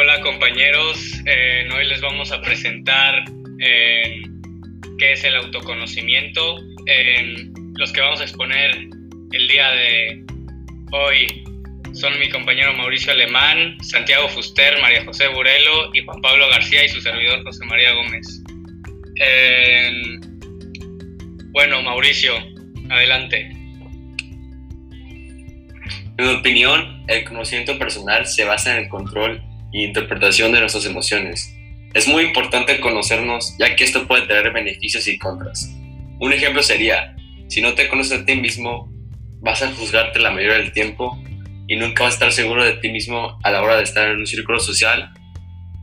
Hola compañeros, eh, hoy les vamos a presentar eh, qué es el autoconocimiento. los que vamos a exponer el día de hoy son mi compañero Mauricio Alemán, Santiago Fuster, María José Burelo y Juan Pablo García y su servidor José María Gómez. bueno, Mauricio, adelante. En mi opinión, el conocimiento personal se basa en el control y interpretación de nuestras emociones. Es muy importante conocernos ya que esto puede tener beneficios y contras. Un ejemplo sería, si no te conoces a ti mismo, vas a juzgarte la mayoría del tiempo y nunca vas a estar seguro de ti mismo a la hora de estar en un círculo social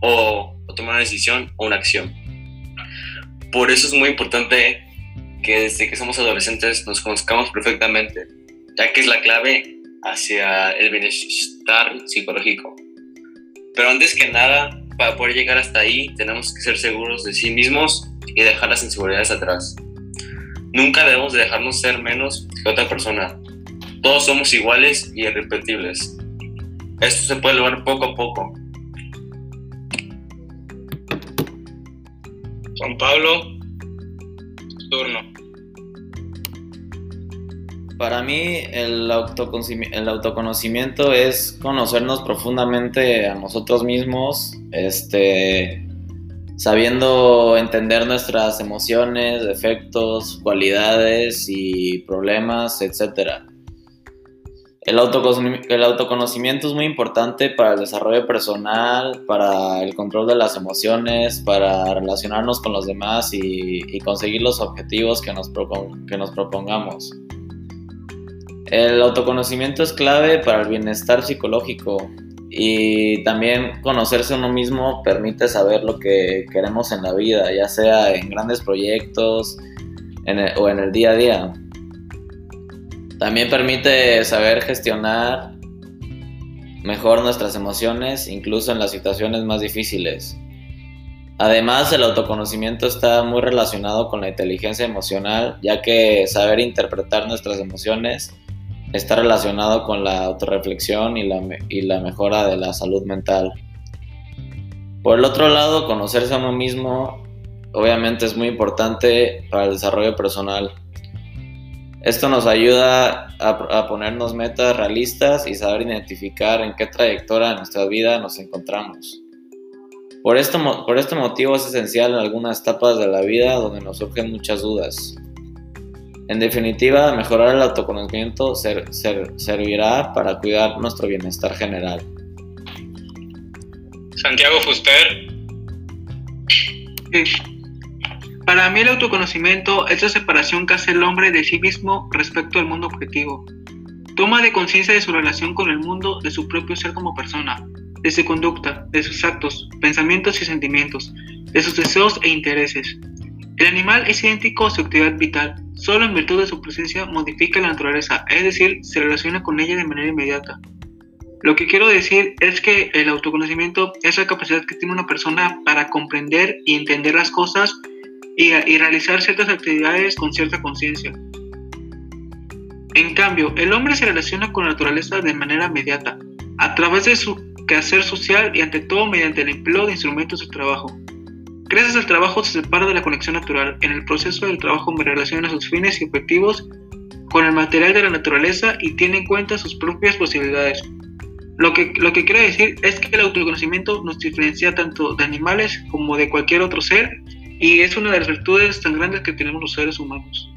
o, tomar una decisión o una acción. Por eso es muy importante que desde que somos adolescentes nos conozcamos perfectamente, ya que es la clave hacia el bienestar psicológico. Pero antes que nada, para poder llegar hasta ahí, tenemos que ser seguros de sí mismos y dejar las inseguridades atrás. Nunca debemos dejarnos ser menos que otra persona. Todos somos iguales y irrepetibles. Esto se puede lograr poco a poco. Juan Pablo, turno. Para mí el, el autoconocimiento es conocernos profundamente a nosotros mismos, este, sabiendo entender nuestras emociones, defectos, cualidades y problemas, etc. El, el autoconocimiento es muy importante para el desarrollo personal, para el control de las emociones, para relacionarnos con los demás y, conseguir los objetivos que nos, que nos propongamos. El autoconocimiento es clave para el bienestar psicológico y también conocerse uno mismo permite saber lo que queremos en la vida, ya sea en grandes proyectos o en el día a día. También permite saber gestionar mejor nuestras emociones, incluso en las situaciones más difíciles. Además, el autoconocimiento está muy relacionado con la inteligencia emocional, ya que saber interpretar nuestras emociones está relacionado con la autorreflexión y la, y la mejora de la salud mental. Por el otro lado, conocerse a uno mismo obviamente es muy importante para el desarrollo personal. Esto nos ayuda a, ponernos metas realistas y saber identificar en qué trayectoria de nuestra vida nos encontramos. Por, esto, por este motivo es esencial en algunas etapas de la vida donde nos surgen muchas dudas. En definitiva, mejorar el autoconocimiento servirá para cuidar nuestro bienestar general. Santiago Fuster. Para mí el autoconocimiento es la separación que hace el hombre de sí mismo respecto al mundo objetivo. Toma de conciencia de su relación con el mundo, de su propio ser como persona, de su conducta, de sus actos, pensamientos y sentimientos, de sus deseos e intereses. El animal es idéntico a su actividad vital, solo en virtud de su presencia modifica la naturaleza, es decir, se relaciona con ella de manera inmediata. Lo que quiero decir es que el autoconocimiento es la capacidad que tiene una persona para comprender y entender las cosas y, realizar ciertas actividades con cierta conciencia. En cambio, el hombre se relaciona con la naturaleza de manera inmediata, a través de su quehacer social y ante todo mediante el empleo de instrumentos de trabajo. Gracias al trabajo se separa de la conexión natural. En el proceso del trabajo me relaciona sus fines y objetivos con el material de la naturaleza y tiene en cuenta sus propias posibilidades. Lo que, lo que quiero decir es que el autoconocimiento nos diferencia tanto de animales como de cualquier otro ser y es una de las virtudes tan grandes que tenemos los seres humanos.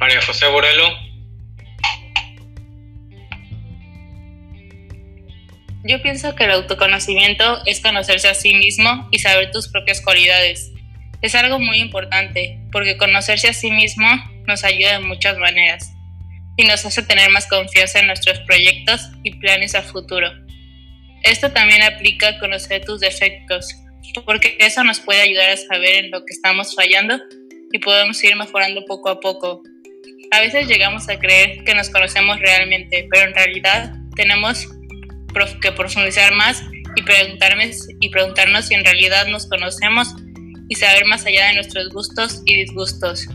María José Borelo. Yo pienso que el autoconocimiento es conocerse a sí mismo y saber tus propias cualidades. Es algo muy importante porque conocerse a sí mismo nos ayuda de muchas maneras y nos hace tener más confianza en nuestros proyectos y planes a futuro. Esto también aplica a conocer tus defectos, porque eso nos puede ayudar a saber en lo que estamos fallando y podemos ir mejorando poco a poco. A veces llegamos a creer que nos conocemos realmente, pero en realidad tenemos que profundizar más y, preguntarme, y preguntarnos si en realidad nos conocemos y saber más allá de nuestros gustos y disgustos.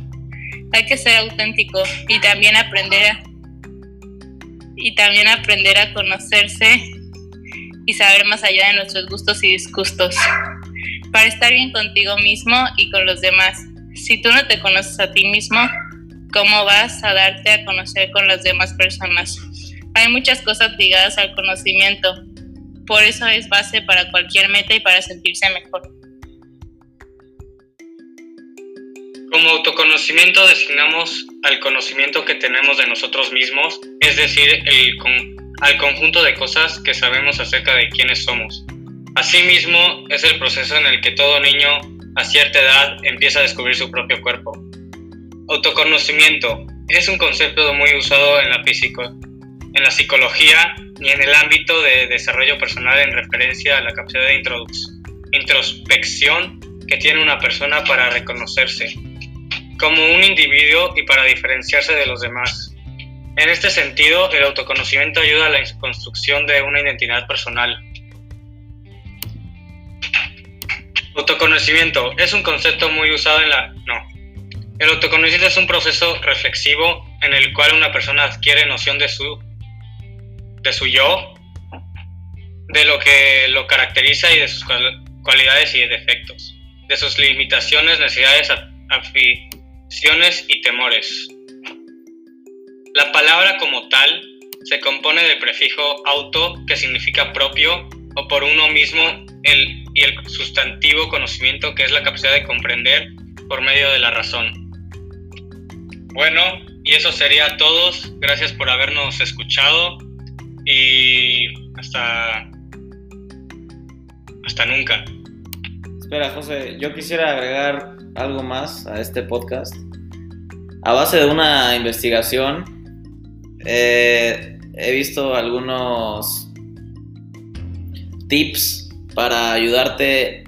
Hay que ser auténtico y también aprender a, y también aprender a conocerse y saber más allá de nuestros gustos y disgustos, para estar bien contigo mismo y con los demás. Si tú no te conoces a ti mismo, ¿cómo vas a darte a conocer con las demás personas? Hay muchas cosas ligadas al conocimiento, por eso es base para cualquier meta y para sentirse mejor. Como autoconocimiento designamos al conocimiento que tenemos de nosotros mismos, es decir, al conjunto de cosas que sabemos acerca de quiénes somos. Asimismo, es el proceso en el que todo niño a cierta edad empieza a descubrir su propio cuerpo. Autoconocimiento es un concepto muy usado en la, en la psicología y en el ámbito de desarrollo personal en referencia a la capacidad de introspección que tiene una persona para reconocerse como un individuo y para diferenciarse de los demás. En este sentido, el autoconocimiento ayuda a la construcción de una identidad personal. Autoconocimiento es un concepto muy usado en la... No. El autoconocimiento es un proceso reflexivo en el cual una persona adquiere noción de su, de su yo, de lo que lo caracteriza y de sus cualidades y defectos, de sus limitaciones, necesidades, aficiones y temores. La palabra como tal se compone del prefijo auto, que significa propio, o por uno mismo, el, y el sustantivo conocimiento, que es la capacidad de comprender por medio de la razón. Bueno, y eso sería todos. Gracias por habernos escuchado y hasta hasta nunca. Espera, José, yo quisiera agregar algo más a este podcast. A base de una investigación eh, he visto algunos tips para ayudarte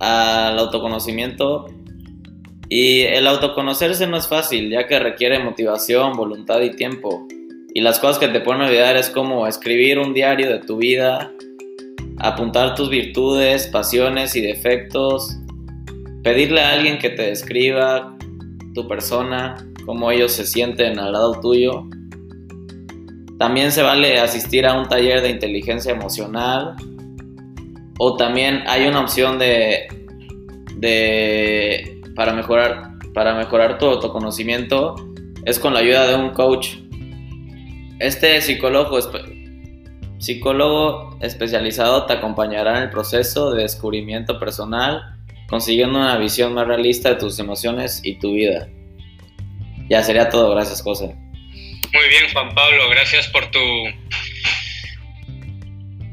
al autoconocimiento. Y el autoconocerse no es fácil, ya que requiere motivación, voluntad y tiempo. Y las cosas que te pueden ayudar es como escribir un diario de tu vida, apuntar tus virtudes, pasiones y defectos, pedirle a alguien que te describa tu persona, cómo ellos se sienten al lado tuyo también se vale asistir a un taller de inteligencia emocional. O también hay una opción de, de para mejorar para mejorar tu autoconocimiento es con la ayuda de un coach. Este psicólogo, psicólogo especializado te acompañará en el proceso de descubrimiento personal, consiguiendo una visión más realista de tus emociones y tu vida. Ya sería todo, gracias José. Muy bien, Juan Pablo, gracias por tu,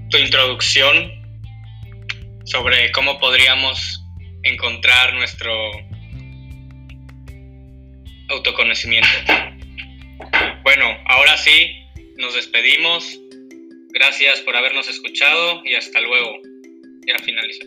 tu introducción sobre cómo podríamos encontrar nuestro autoconocimiento. Bueno, ahora sí, nos despedimos. Gracias por habernos escuchado y hasta luego. Ya finalizó.